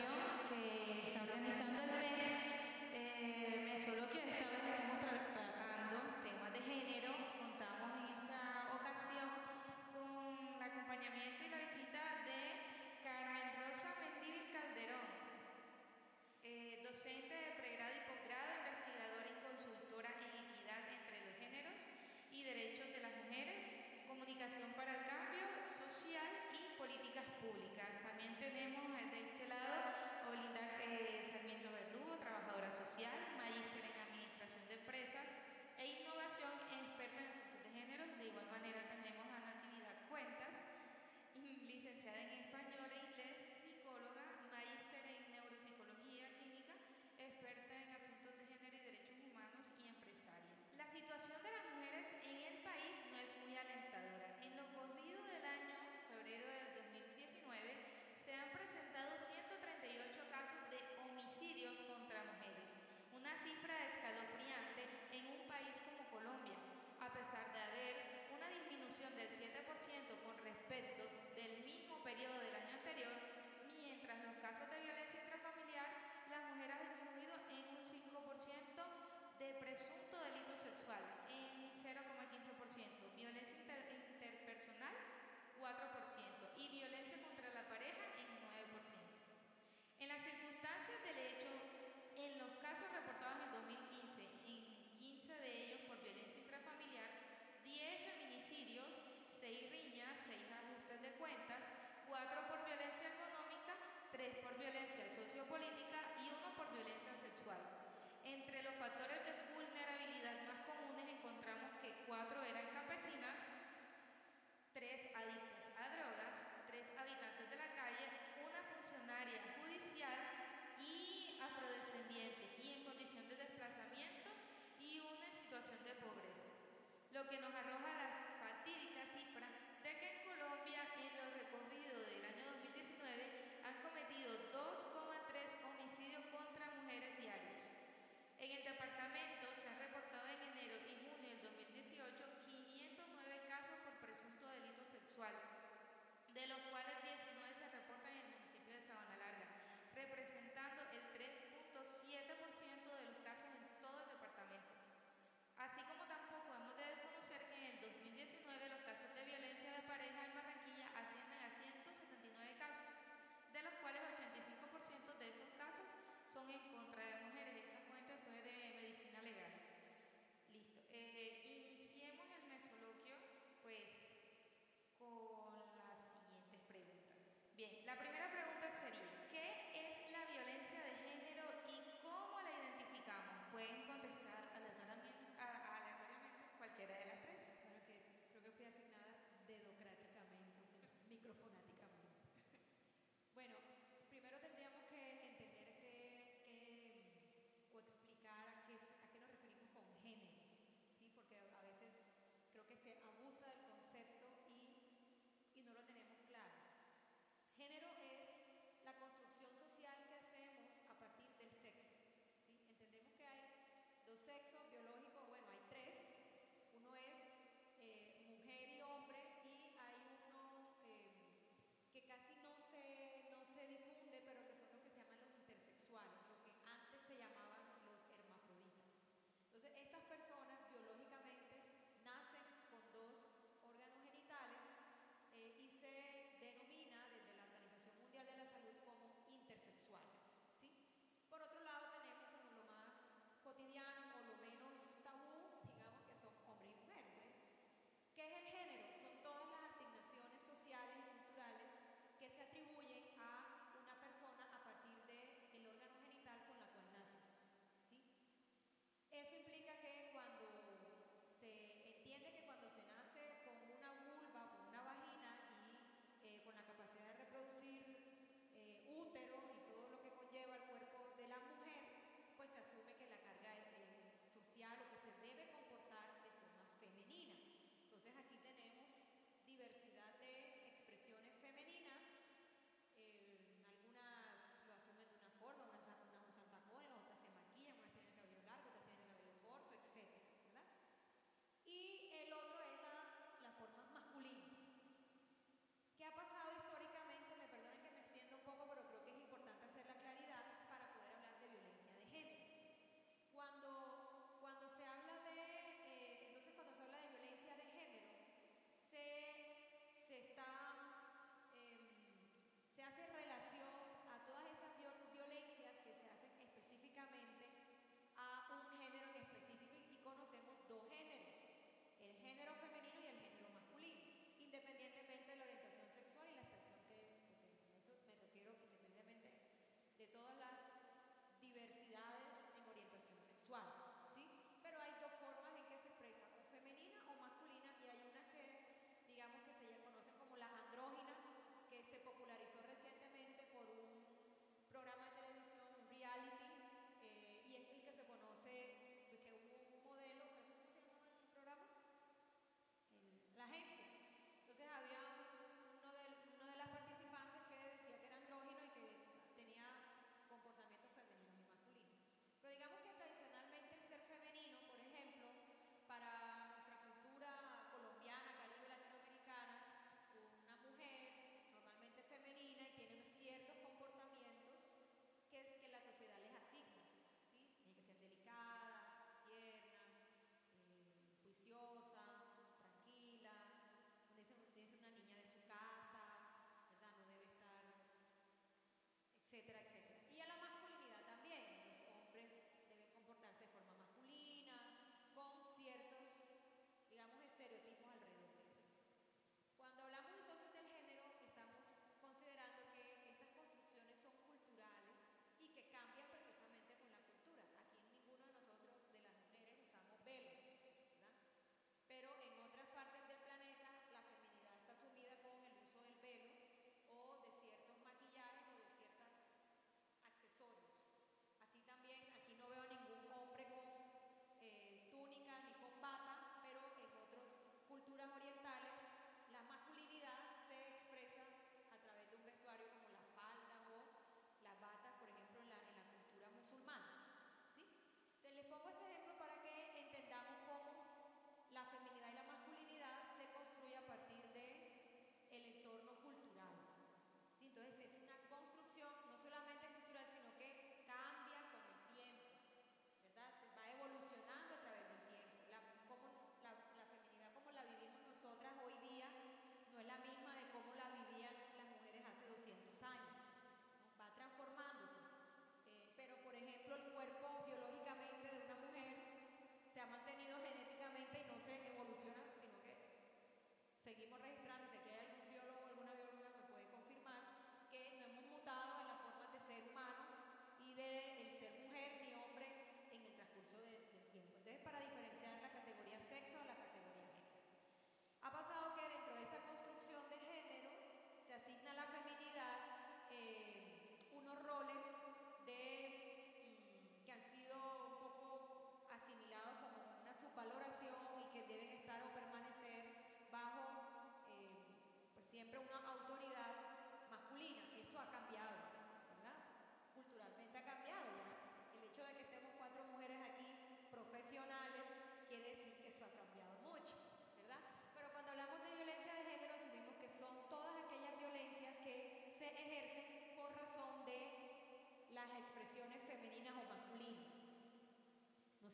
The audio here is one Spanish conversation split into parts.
Sergio. tres por violencia sociopolítica y uno por violencia sexual. Entre los factores de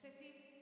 Sissy?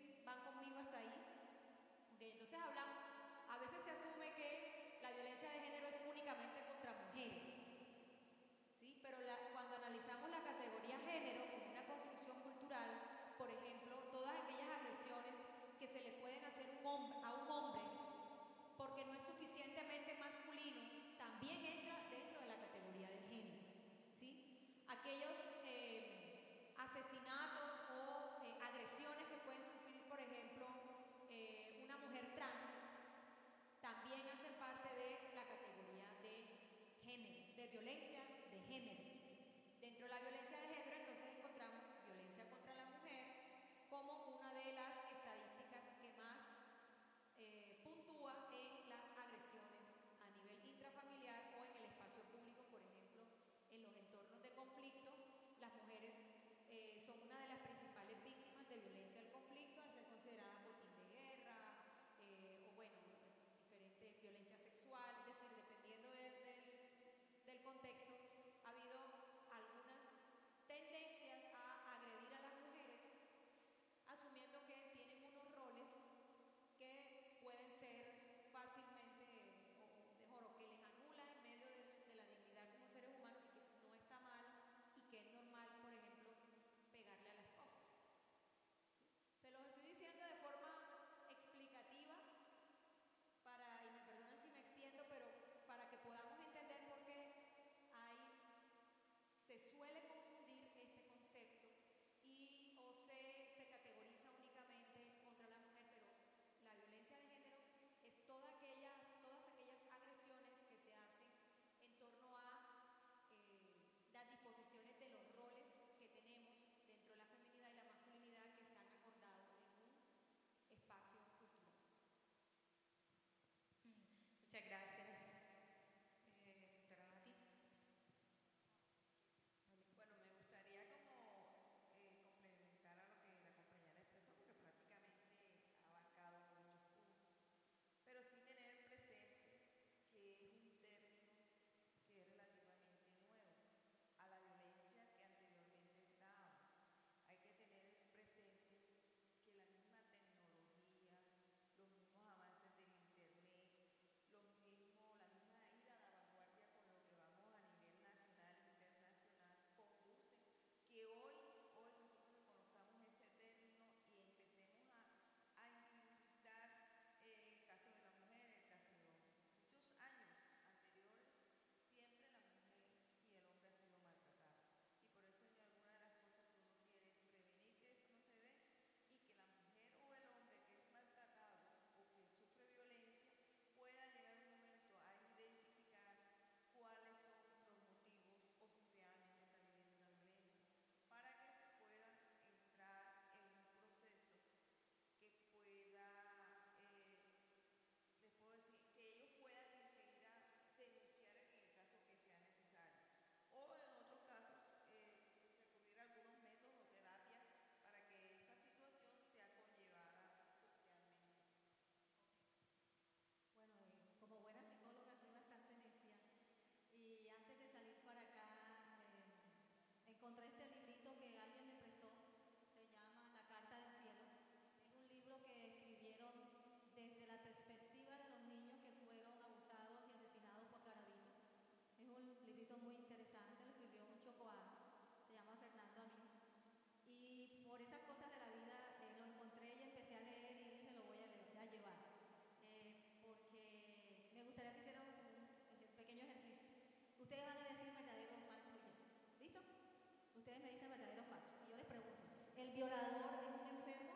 violador es un enfermo?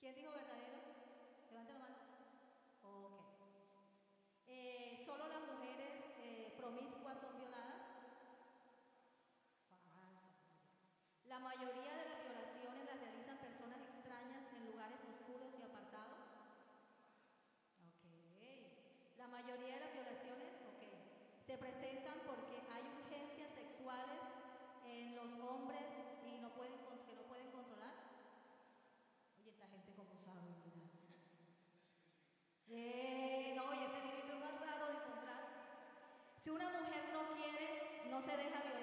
¿Quién dijo verdadero? Levanta la mano. Ok. Eh, ¿Solo las mujeres eh, promiscuas son violadas? La mayoría de las violaciones las realizan personas extrañas en lugares oscuros y apartados. Ok. La mayoría de las violaciones, ok, se presentan por Una mujer no quiere, no se deja violar.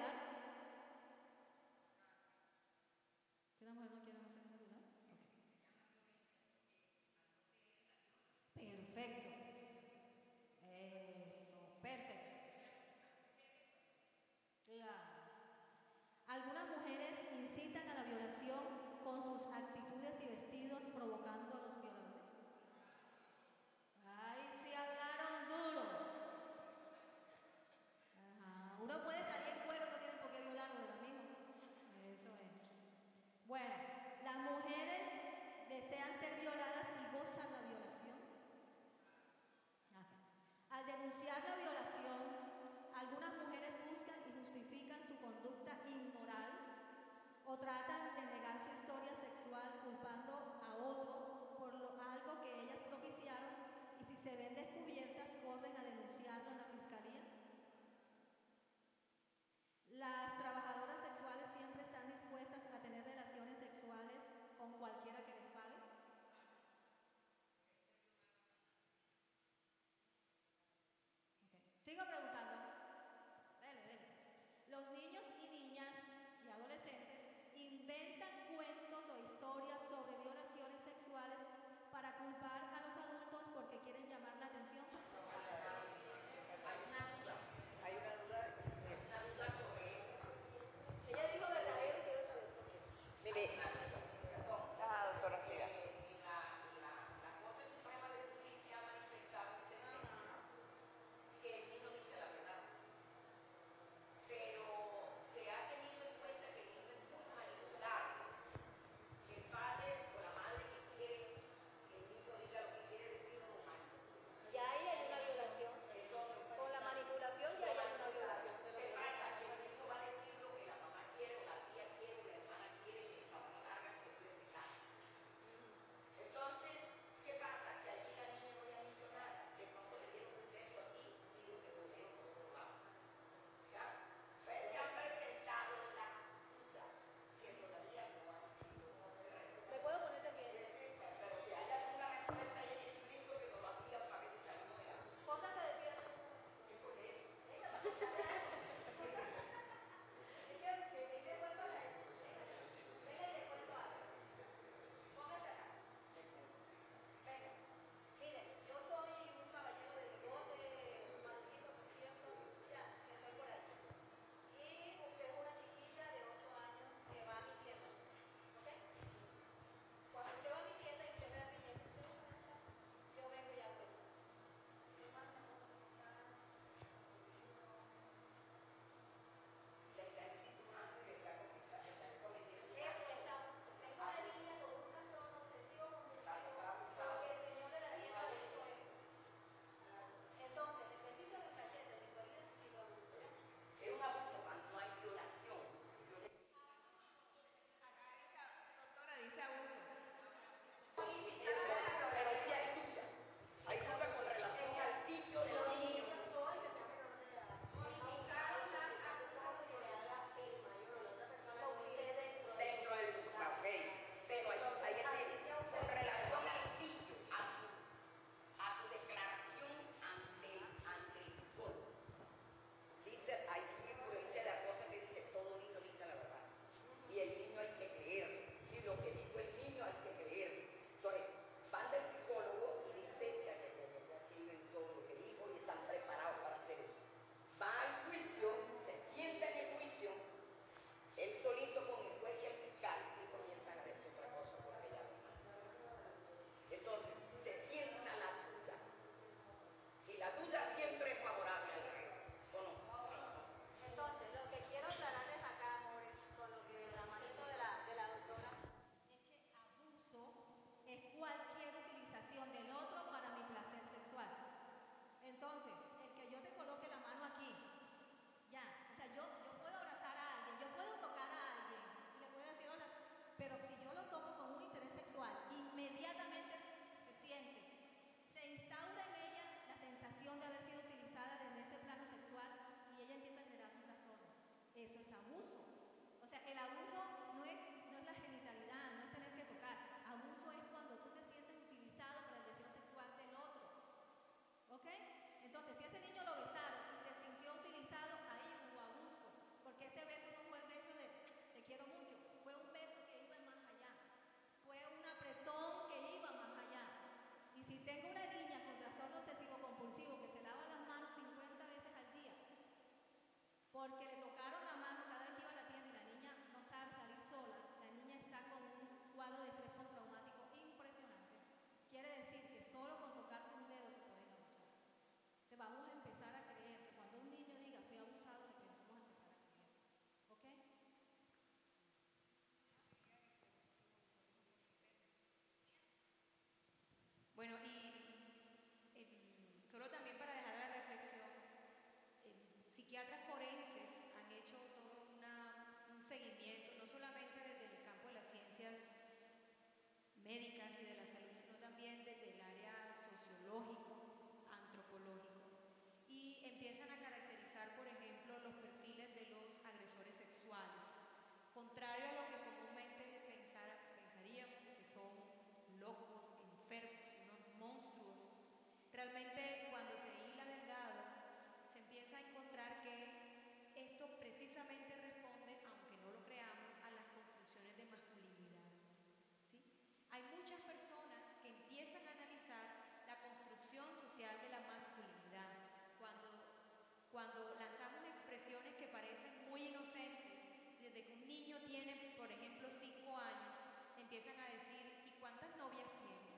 por ejemplo, cinco años, empiezan a decir, ¿y cuántas novias tienes?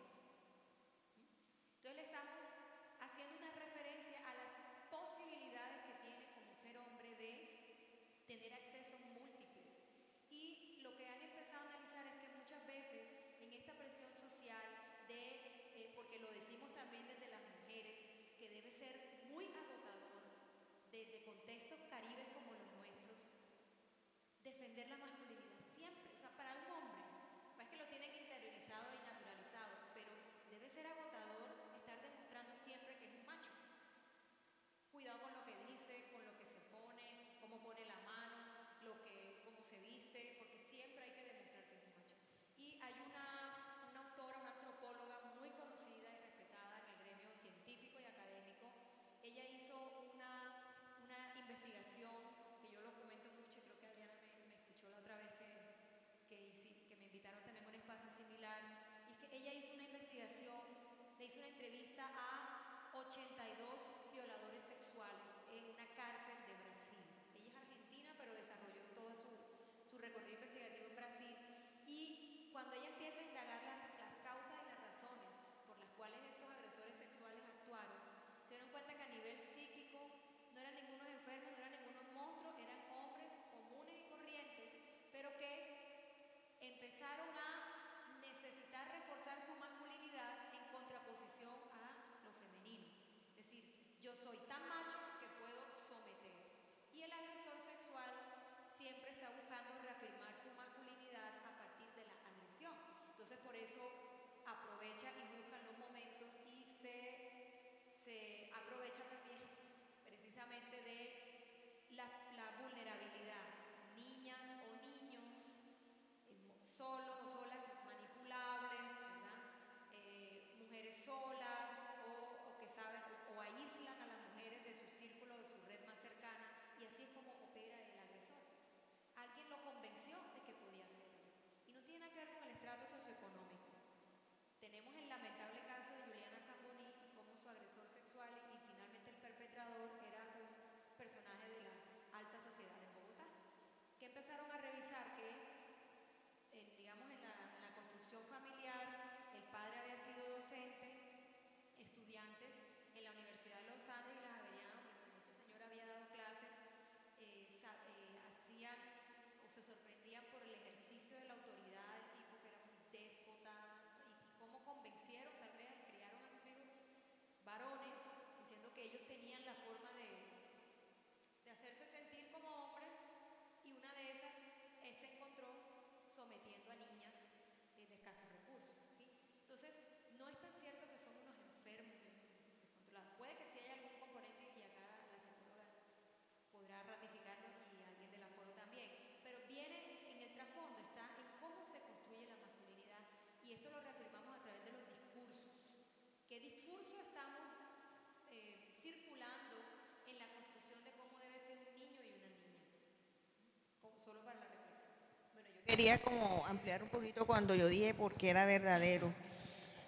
Entonces le estamos haciendo una referencia a las posibilidades que tiene como ser hombre de tener accesos múltiples. Y lo que han empezado a analizar es que muchas veces en esta presión social de, eh, porque lo decimos también desde las mujeres, que debe ser muy agotador desde contextos caribes como los nuestros, defender la masculinidad entrevista a eso aprovecha y busca los momentos y se, se aprovecha también precisamente de la, vulnerabilidad. Niñas o niños, eh, solos o solas, manipulables, eh, mujeres solas quería como ampliar un poquito cuando yo dije por qué era verdadero,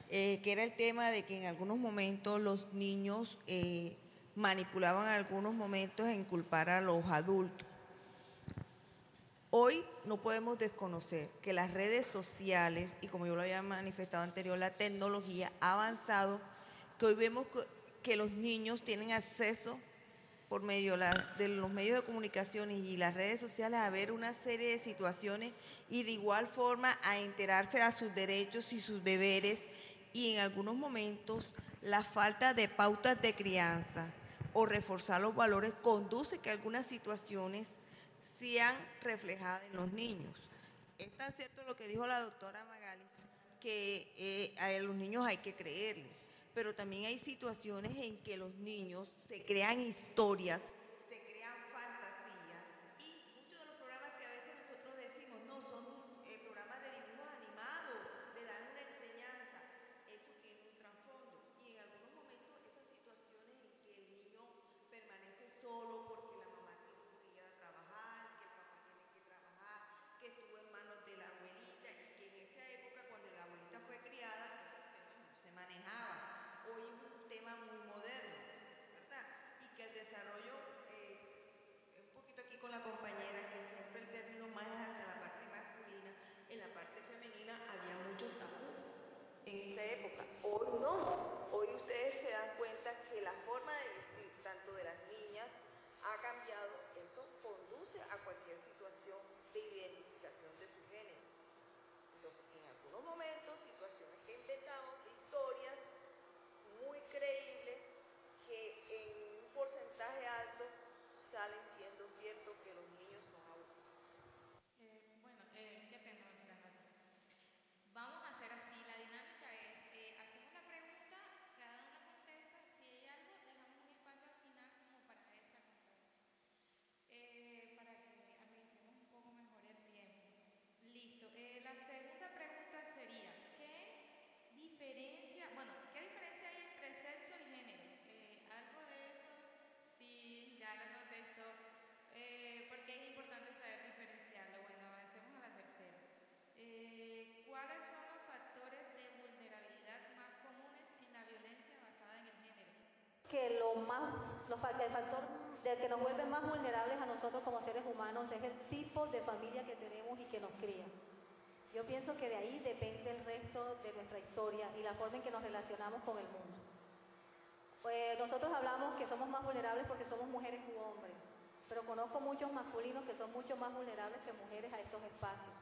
eh, que era el tema de que en algunos momentos los niños eh, manipulaban algunos momentos en culpar a los adultos. Hoy no podemos desconocer que las redes sociales, y como yo lo había manifestado anterior, la tecnología ha avanzado, que hoy vemos que, los niños tienen acceso por medio de los medios de comunicación y las redes sociales a ver una serie de situaciones y de igual forma a enterarse de sus derechos y sus deberes y en algunos momentos la falta de pautas de crianza o reforzar los valores conduce que algunas situaciones sean reflejadas en los niños. Es tan cierto lo que dijo la doctora Magalis, que eh, a los niños hay que creerles pero también hay situaciones en que los niños se crean historias que lo más, lo el factor del que nos vuelve más vulnerables a nosotros como seres humanos es el tipo de familia que tenemos y que nos cría. Yo pienso que de ahí depende el resto de nuestra historia y la forma en que nos relacionamos con el mundo. Pues nosotros hablamos que somos más vulnerables porque somos mujeres u hombres, pero conozco muchos masculinos que son mucho más vulnerables que mujeres a estos espacios.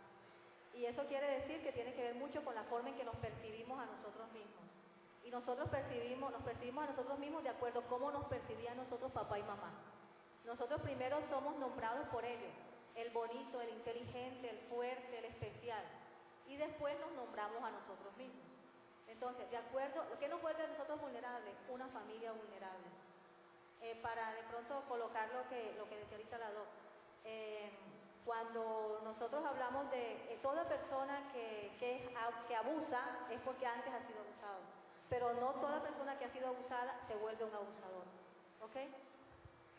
Y eso quiere decir que tiene que ver mucho con la forma en que nos percibimos a nosotros mismos. Y nosotros percibimos, nos percibimos a nosotros mismos de acuerdo a cómo nos percibían nosotros papá y mamá. Nosotros primero somos nombrados por ellos, el bonito, el inteligente, el fuerte, el especial. Y después nos nombramos a nosotros mismos. Entonces, de acuerdo, ¿qué nos vuelve a nosotros vulnerables? Una familia vulnerable. Eh, para de pronto colocar lo que, lo que decía ahorita la doc, eh, cuando nosotros hablamos de eh, toda persona que, que, abusa es porque antes ha sido abusado, pero no toda persona que ha sido abusada se vuelve un abusador, ¿ok?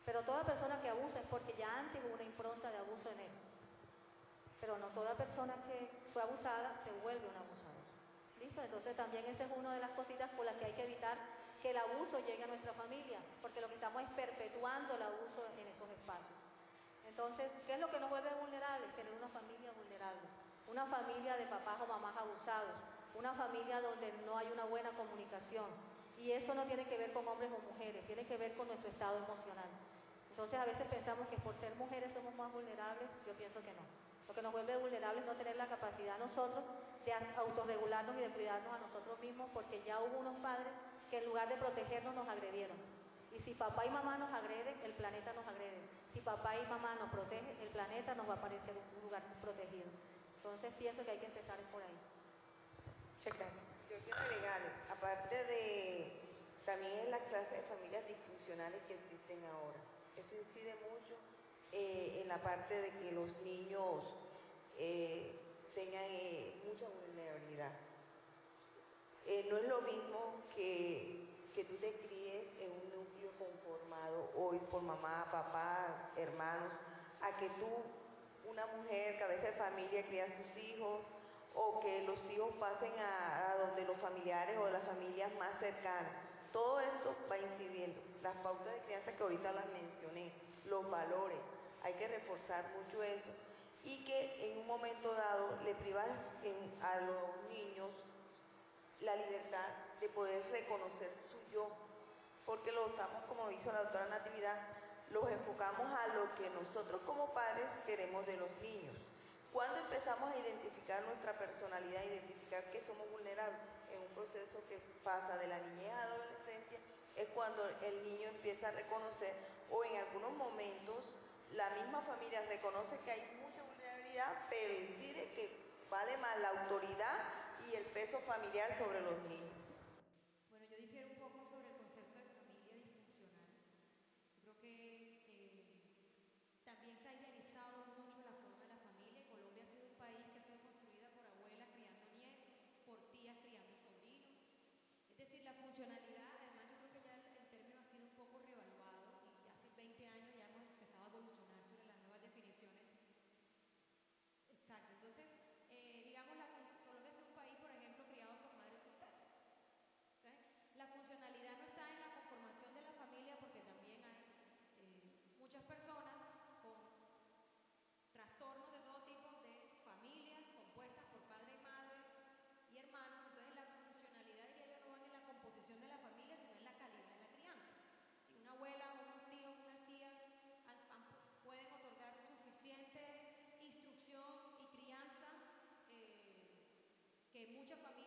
Pero toda persona que abusa es porque ya antes hubo una impronta de abuso en él, pero no toda persona que fue abusada se vuelve un abusador. ¿Listo? Entonces también esa es una de las cositas por las que hay que evitar que el abuso llegue a nuestra familia, porque lo que estamos es perpetuando el abuso en esos espacios. Entonces, ¿qué es lo que nos vuelve vulnerables? Tener una familia vulnerable, una familia de papás o mamás abusados, una familia donde no hay una buena comunicación. Y eso no tiene que ver con hombres o mujeres, tiene que ver con nuestro estado emocional. Entonces a veces pensamos que por ser mujeres somos más vulnerables, yo pienso que no. Lo que nos vuelve vulnerables es no tener la capacidad nosotros de autorregularnos y de cuidarnos a nosotros mismos, porque ya hubo unos padres que en lugar de protegernos nos agredieron. Y si papá y mamá nos agreden, el planeta nos agrede. Si papá y mamá nos protegen, el planeta nos va a parecer un lugar protegido. Entonces pienso que hay que empezar por ahí. Yo quiero agregarle, aparte de también en las clases de familias disfuncionales que existen ahora, eso incide mucho eh, en la parte de que los niños eh, tengan eh, mucha vulnerabilidad. No es lo mismo que, que tú te críes en un núcleo conformado hoy por mamá, papá, hermanos, a que tú, una mujer, cabeza de familia, cría a sus hijos, o que los hijos pasen a, donde los familiares o las familias más cercanas. Todo esto va incidiendo. Las pautas de crianza que ahorita las mencioné, los valores, hay que reforzar mucho eso. Y que en un momento dado le privas a los niños la libertad de poder reconocer su yo, porque lo estamos, como dice la doctora Natividad, los enfocamos a lo que nosotros como padres queremos de los niños. Cuando empezamos a identificar nuestra personalidad, identificar que somos vulnerables en un proceso que pasa de la niñez a la adolescencia, es cuando el niño empieza a reconocer, o en algunos momentos la misma familia reconoce que hay mucha vulnerabilidad, pero decide que vale más la autoridad y el peso familiar sobre los niños. muchas personas con trastornos de todo tipo de familias compuestas por padre y madre y hermanos. Entonces la funcionalidad de ellos no va en la composición de la familia, sino en la calidad de la crianza. Si una abuela, unos tíos, unas tías pueden otorgar suficiente instrucción y crianza eh, que muchas familias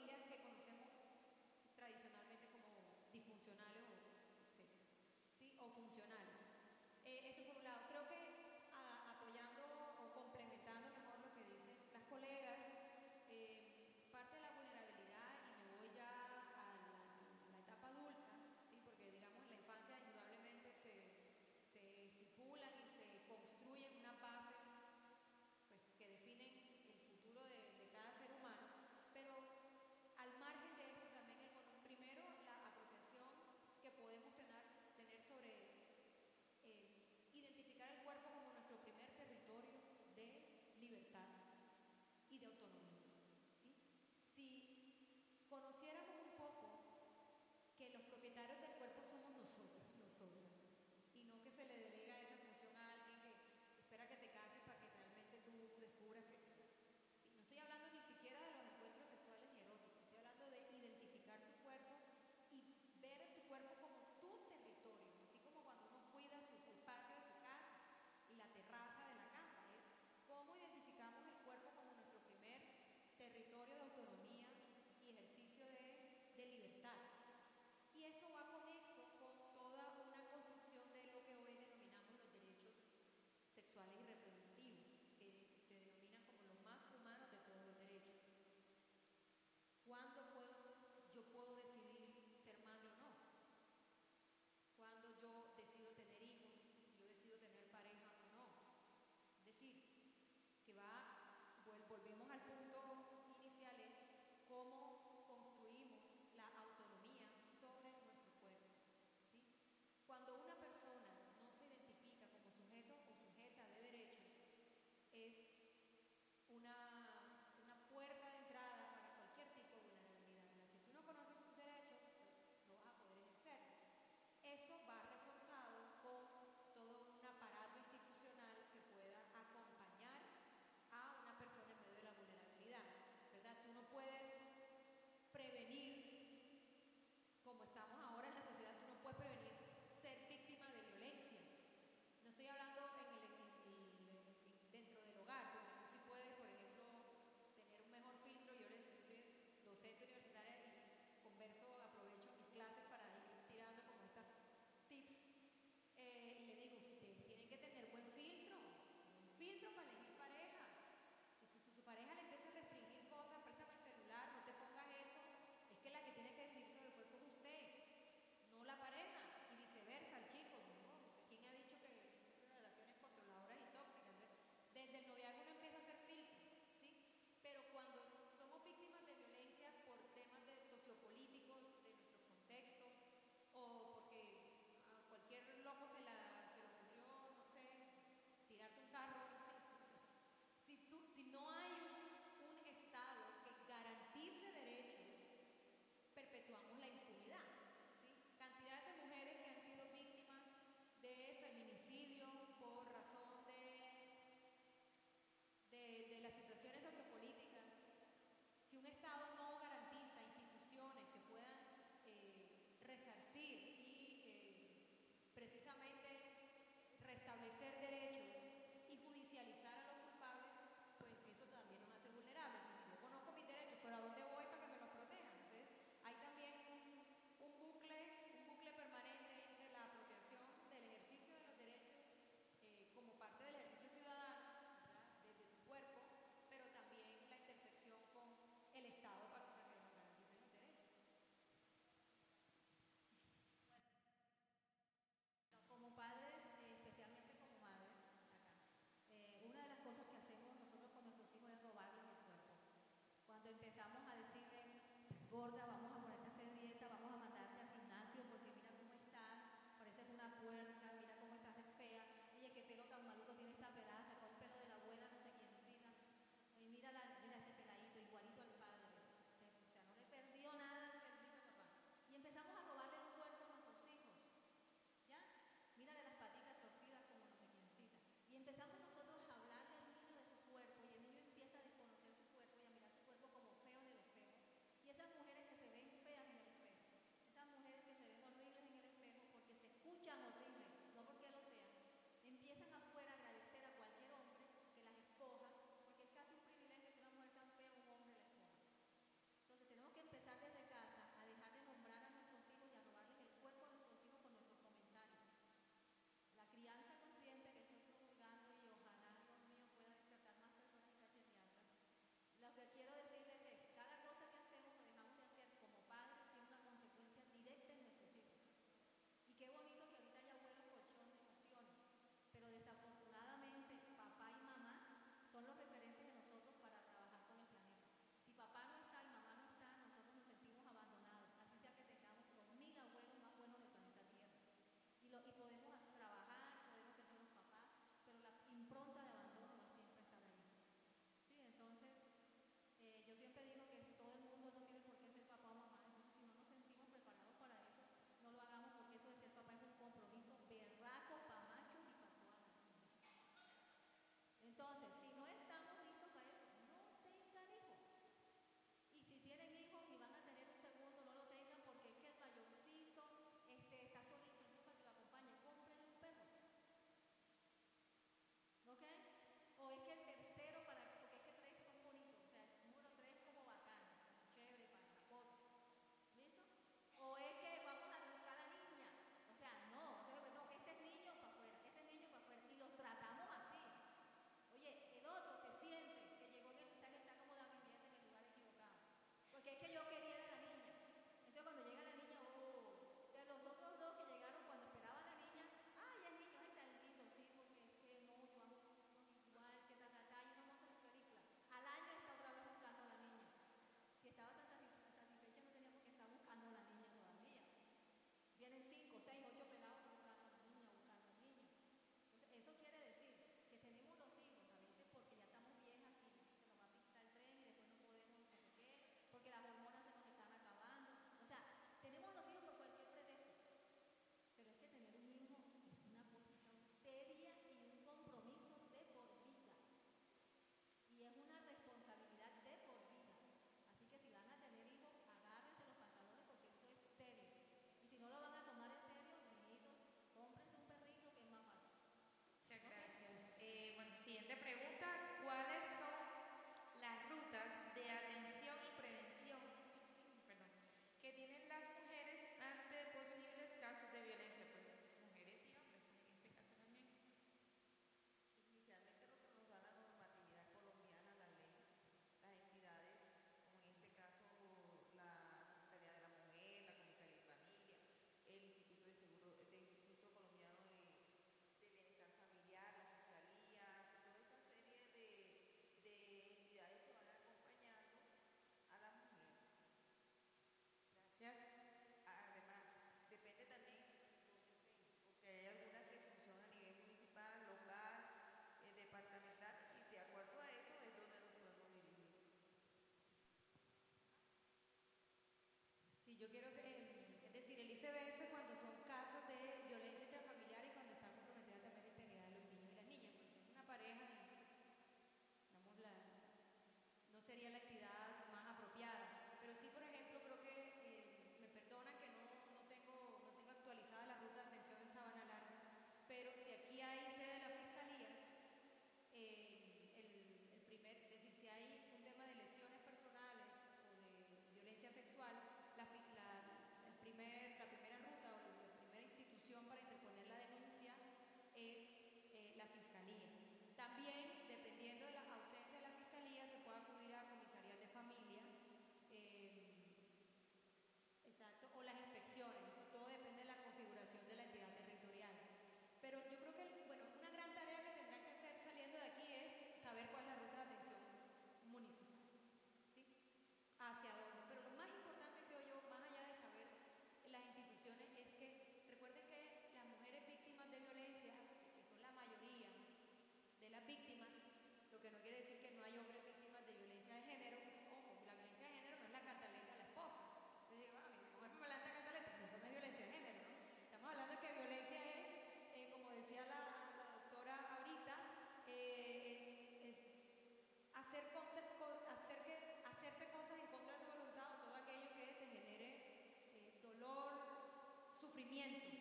sufrimiento.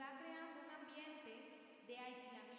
va creando un ambiente de aislamiento.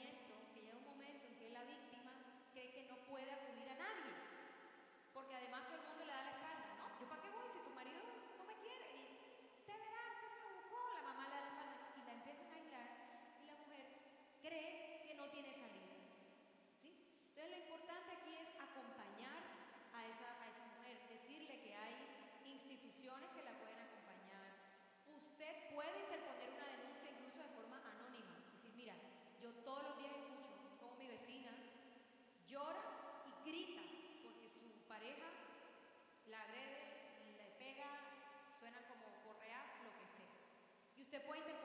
Usted puede interpretar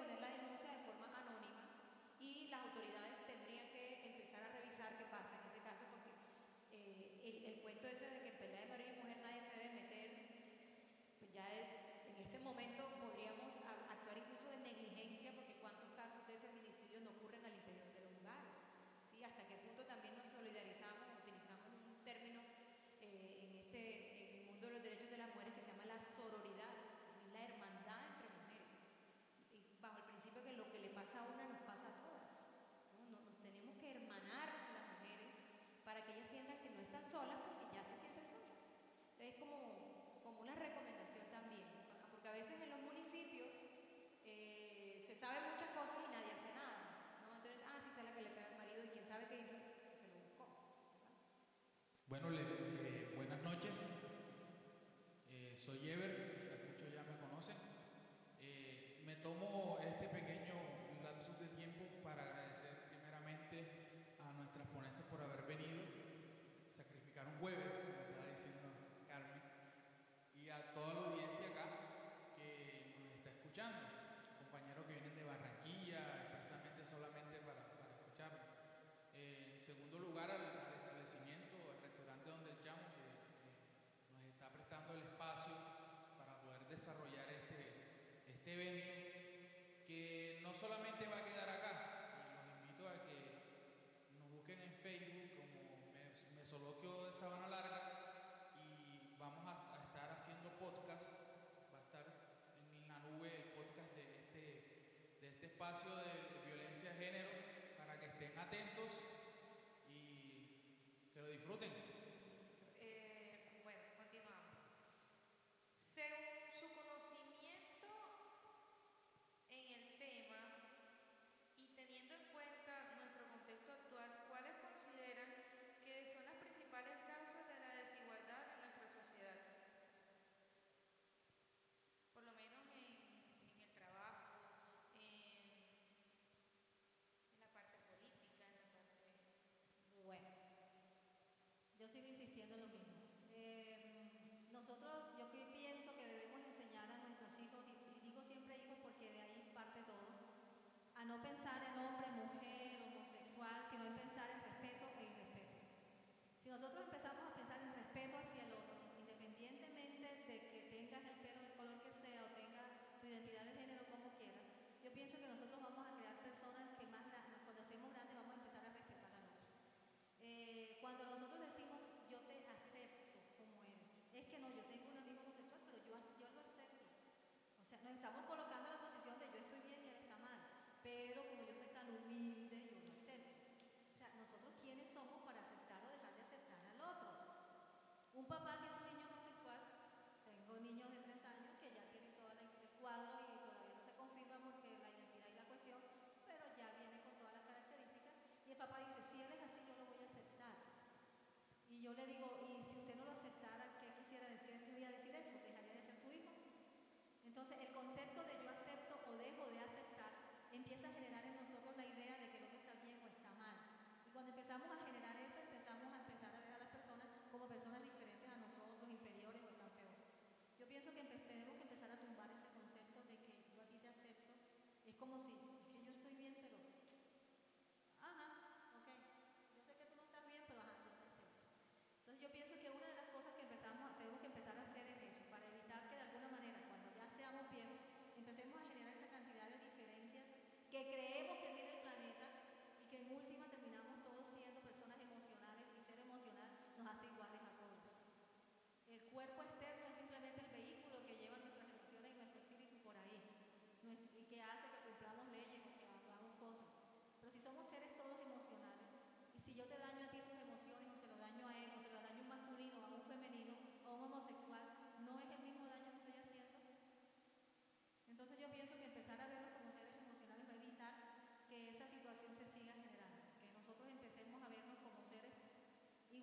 Bueno, buenas noches. Eh, soy Ever, quizás muchos ya me conocen. Eh, me tomo este pequeño lapsus de tiempo para agradecer primeramente a nuestras ponentes por haber venido, sacrificar un jueves desarrollar este, este evento que no solamente va a quedar acá, los invito a que nos busquen en Facebook como Mesoloquio de Sabana Larga y vamos a, estar haciendo podcast, va a estar en la nube el podcast de este, de este espacio de, de violencia de género para que estén atentos y que lo disfruten. Nosotros, yo que pienso que debemos enseñar a nuestros hijos, y, digo siempre hijos porque de ahí parte todo, a no pensar en hombre, mujer, homosexual, sino en pensar en respeto e irrespeto. Si nosotros empezamos a pensar en respeto hacia el otro, independientemente de que tengas el pelo del color que sea o tengas tu identidad de género como quieras, yo pienso que nosotros estamos colocando la posición de yo estoy bien y él está mal, pero como yo soy tan humilde, yo no acepto. O sea, nosotros quiénes somos para aceptar o dejar de aceptar al otro. Un papá tiene un niño homosexual, tengo niños de tres años que ya tienen todo el cuadro y todavía no se confirma porque la identidad y la cuestión, pero ya viene con todas las características. Y el papá dice, si él es así, yo lo voy a aceptar. Y yo le digo,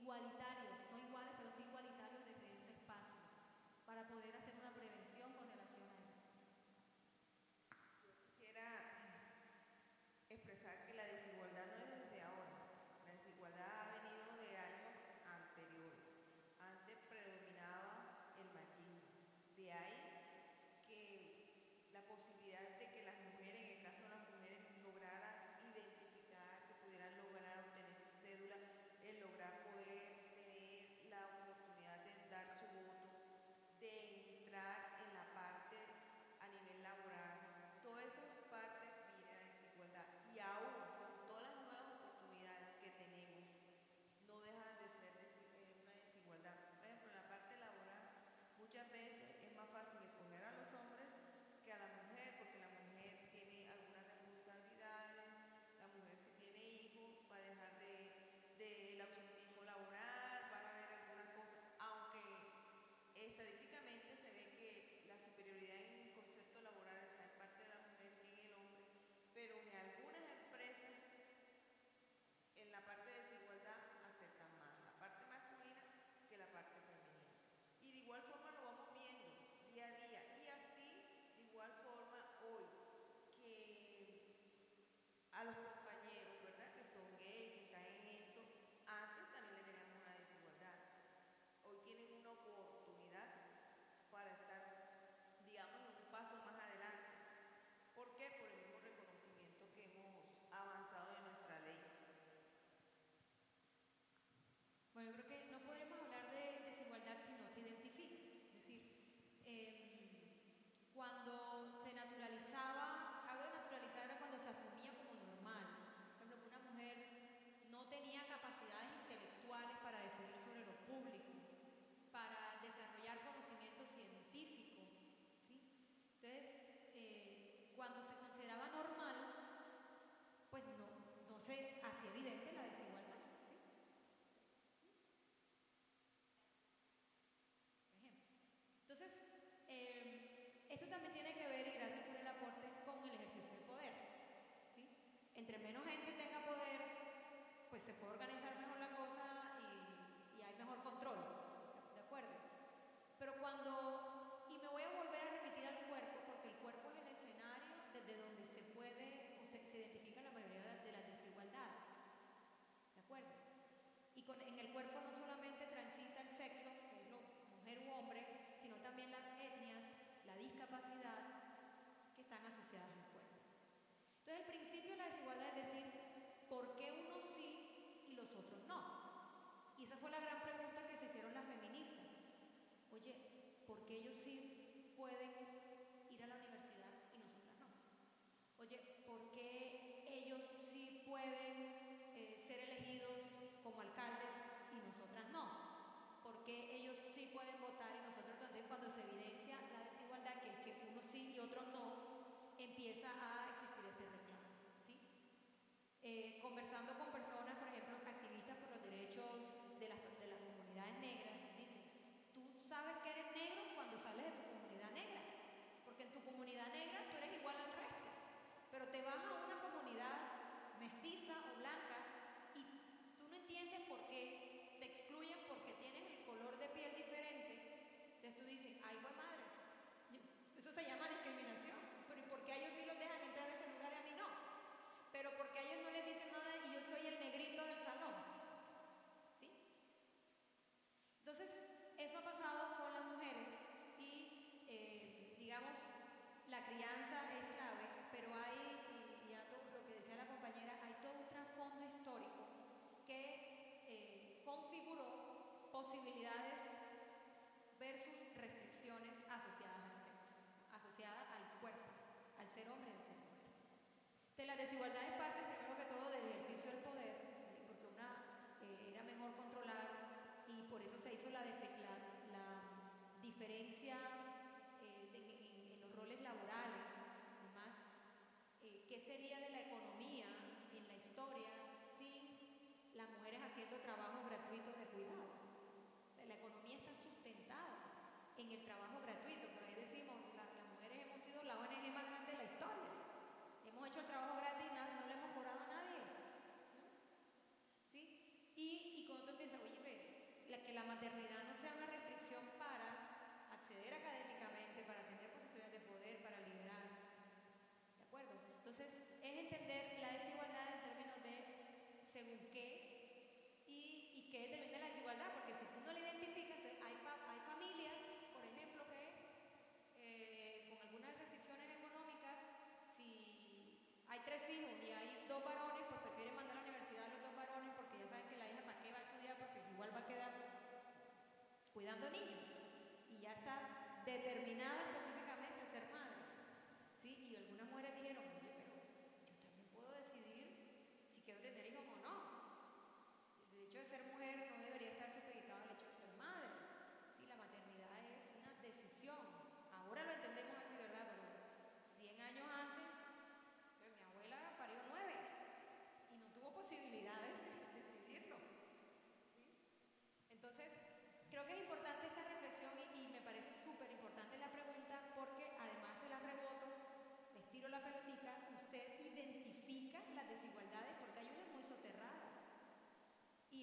igualitario. Yo creo que se puede organizar mejor la cosa y, y hay mejor control, ¿de acuerdo? Pero cuando, y me voy a volver a remitir al cuerpo, porque el cuerpo es el escenario desde donde se puede, o se, identifica la mayoría de las desigualdades, ¿de acuerdo? Y con, en el cuerpo no Eh, conversando con posibilidades versus restricciones asociadas al sexo, asociadas al cuerpo, al ser hombre y al ser mujer. De las desigualdades parten primero que todo del ejercicio del poder, eh, porque una eh, era mejor controlar y por eso se hizo la, la, diferencia eh, en, los roles laborales. Además, eh, ¿qué sería de la economía en la historia sin las mujeres haciendo trabajos gratuitos de cuidado? no sea una restricción para acceder académicamente, para tener posiciones de poder, para liderar. ¿De acuerdo? Entonces, es entender la desigualdad en términos de según qué y, qué determina la desigualdad, porque si tú no la identificas, entonces hay, familias, por ejemplo, que eh, con algunas restricciones económicas, si hay tres hijos, cuidando niños. Y ya está determinada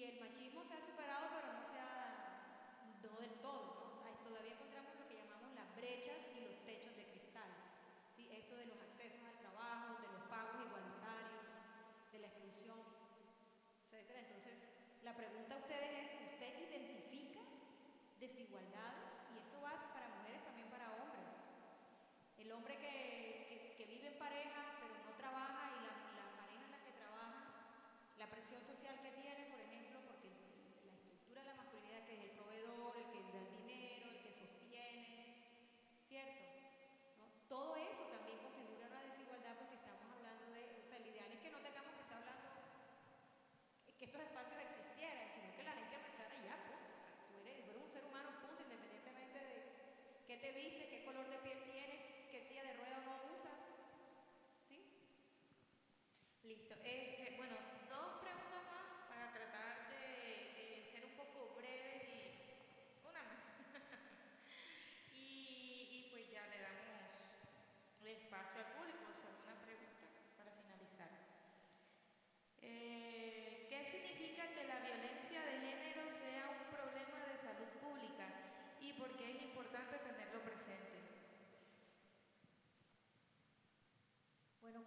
y el machismo se ha superado, pero no se ha, no del todo, ¿no? Todavía encontramos lo que llamamos las brechas y los techos de cristal, ¿sí? Esto de los accesos al trabajo, de los pagos igualitarios, de la exclusión, etcétera. Entonces, la pregunta a ustedes es, ¿usted identifica desigualdad? te viste, qué color de piel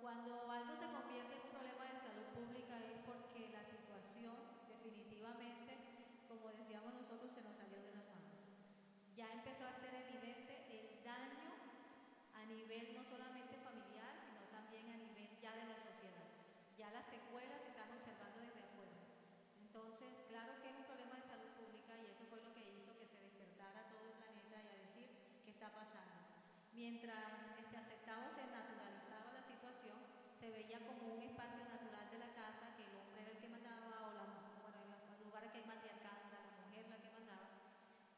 Cuando algo se convierte en un problema de salud pública es porque la situación definitivamente, como decíamos nosotros, se nos salió de las manos. Ya empezó a ser evidente el daño a nivel no solamente familiar, sino también a nivel ya de la sociedad. Ya las secuelas se están observando desde afuera. Entonces, claro que es un problema de salud pública y eso fue lo que hizo que se despertara todo el planeta y a decir qué está pasando. Mientras se veía como un espacio natural de la casa, que el hombre era el que mandaba, o la bueno, en los lugares que hay matriarcado la mujer la que mandaba.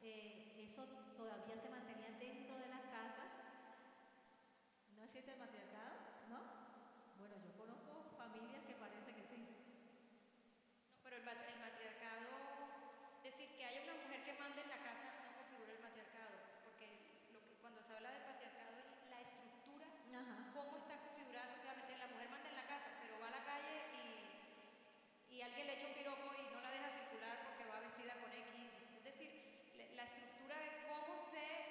Eh, eso todavía se mantenía dentro de las casas. ¿No existe el matriarcado? ¿No? Bueno, yo conozco familias que parece que sí. No, pero el, mat- el matriarcado, decir que haya una mujer que mande en la casa no configura el matriarcado, porque lo que, cuando se habla del patriarcado es la estructura, Ajá. cómo está configurada socialmente. La mujer manda en la casa, pero va a la calle y, y alguien le echa un piropo y no la deja circular porque va vestida con X. Es decir, la, la estructura de cómo se,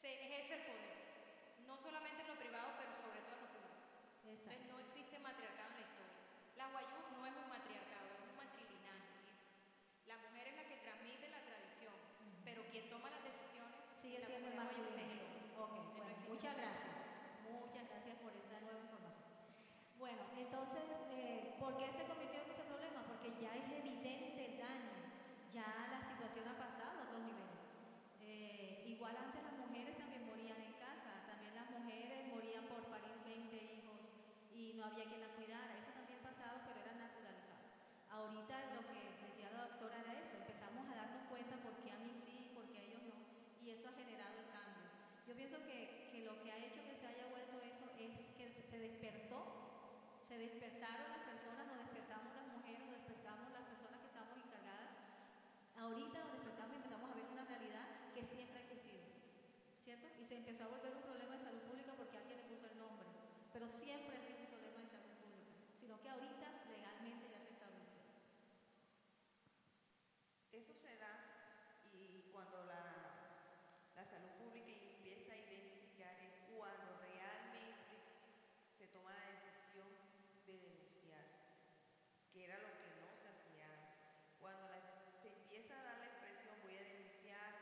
se ejerce el poder, no solamente en lo privado, pero sobre todo en lo público. Entonces Exacto. no existe matriarcado en la historia. La guayú no es un matriarcado, es un matrilinaje. es- La mujer es la que transmite la tradición, pero quien toma las decisiones Ok, bueno, muchas gracias. Muchas gracias por esa nueva información. Bueno, entonces, eh, ¿por qué se convirtió en ese problema? Porque ya es evidente el daño, ya la situación ha pasado a otros niveles. Eh, igual antes las mujeres también morían en casa, también las mujeres morían por parir 20 hijos y no había quien las cuidara, eso también pasaba, pero era naturalizado. Ahorita lo que decía la doctora era eso, empezamos a darnos cuenta por qué a mí sí, por qué a ellos no, y eso ha generado el cambio. Yo pienso que, que lo que ha hecho que se haya vuelto eso es que se despertó, se despertaron las personas, nos despertamos las mujeres, nos despertamos las personas que estamos encargadas. Ahorita nos despertamos y empezamos a ver una realidad que siempre ha existido, ¿cierto? Y se empezó a volver un problema de salud pública porque alguien le puso el nombre, pero siempre ha sido un problema de salud pública, sino que ahorita legalmente ya se estableció. Eso se da y cuando la, la salud pública empieza a identificar es cuando realmente se toma la decisión de denunciar, que era lo que no se hacía antes. Cuando la- se empieza a dar la expresión voy a denunciar,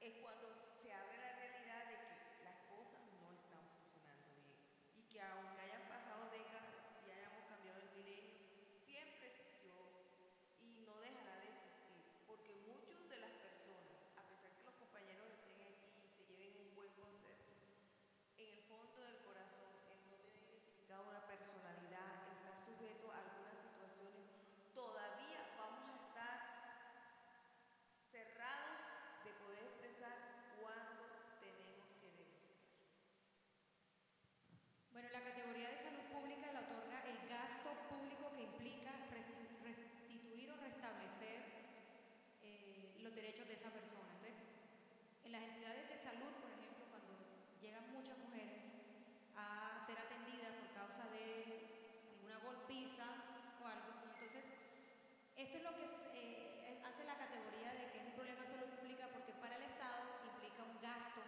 es cuando se abre la realidad de que las cosas no están funcionando bien y que aunque hayan pasado décadas y hayamos cambiado el milenio, siempre existió y no dejará de existir, porque muchas de las personas, a pesar que los compañeros estén aquí y se lleven un buen concepto, en el fondo del corazón, el no tener identificado una personalidad, está sujeto a algunas situaciones, todavía vamos a estar cerrados de poder expresar cuando tenemos que denunciar. Bueno, la categoría de salud pública la otorga el gasto público que implica resti- restituir o restablecer eh, los derechos de esa persona. Entonces, en las entidades de salud, por ejemplo, cuando llegan muchas mujeres a ser atendidas por causa de alguna golpiza o algo, entonces esto es lo que eh, hace la categoría de que es un problema de salud pública porque para el Estado implica un gasto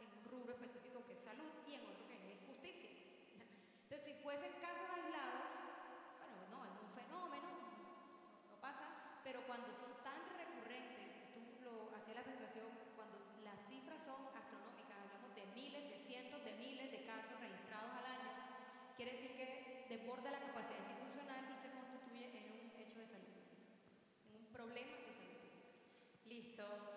en un rubro específico que es salud y en otro que es justicia. Entonces, si fuesen casos aislados, bueno, no, es un fenómeno, no pasa, pero cuando son tan recurrentes, tú lo hacías la presentación, cuando las cifras son astronómicas, hablamos de miles, de cientos de miles de casos registrados al año, quiere decir que desborda la capacidad institucional y se constituye en un hecho de salud en un problema de salud. Listo,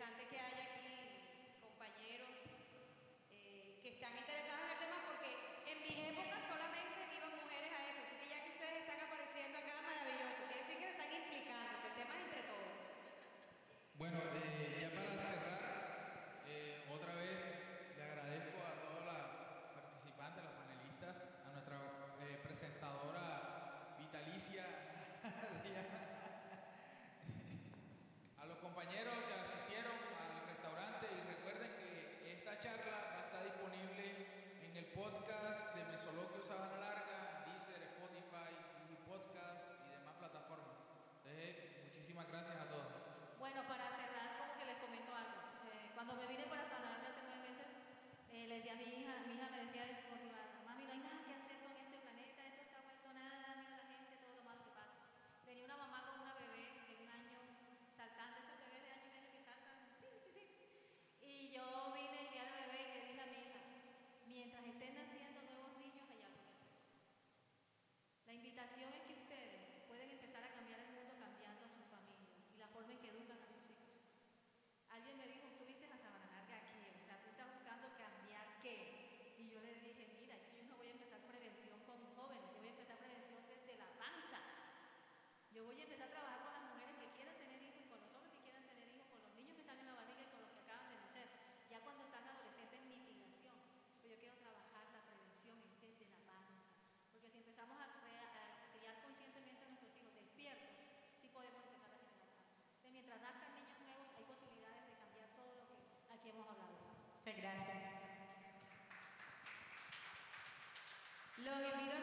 interesante gracias. Los invito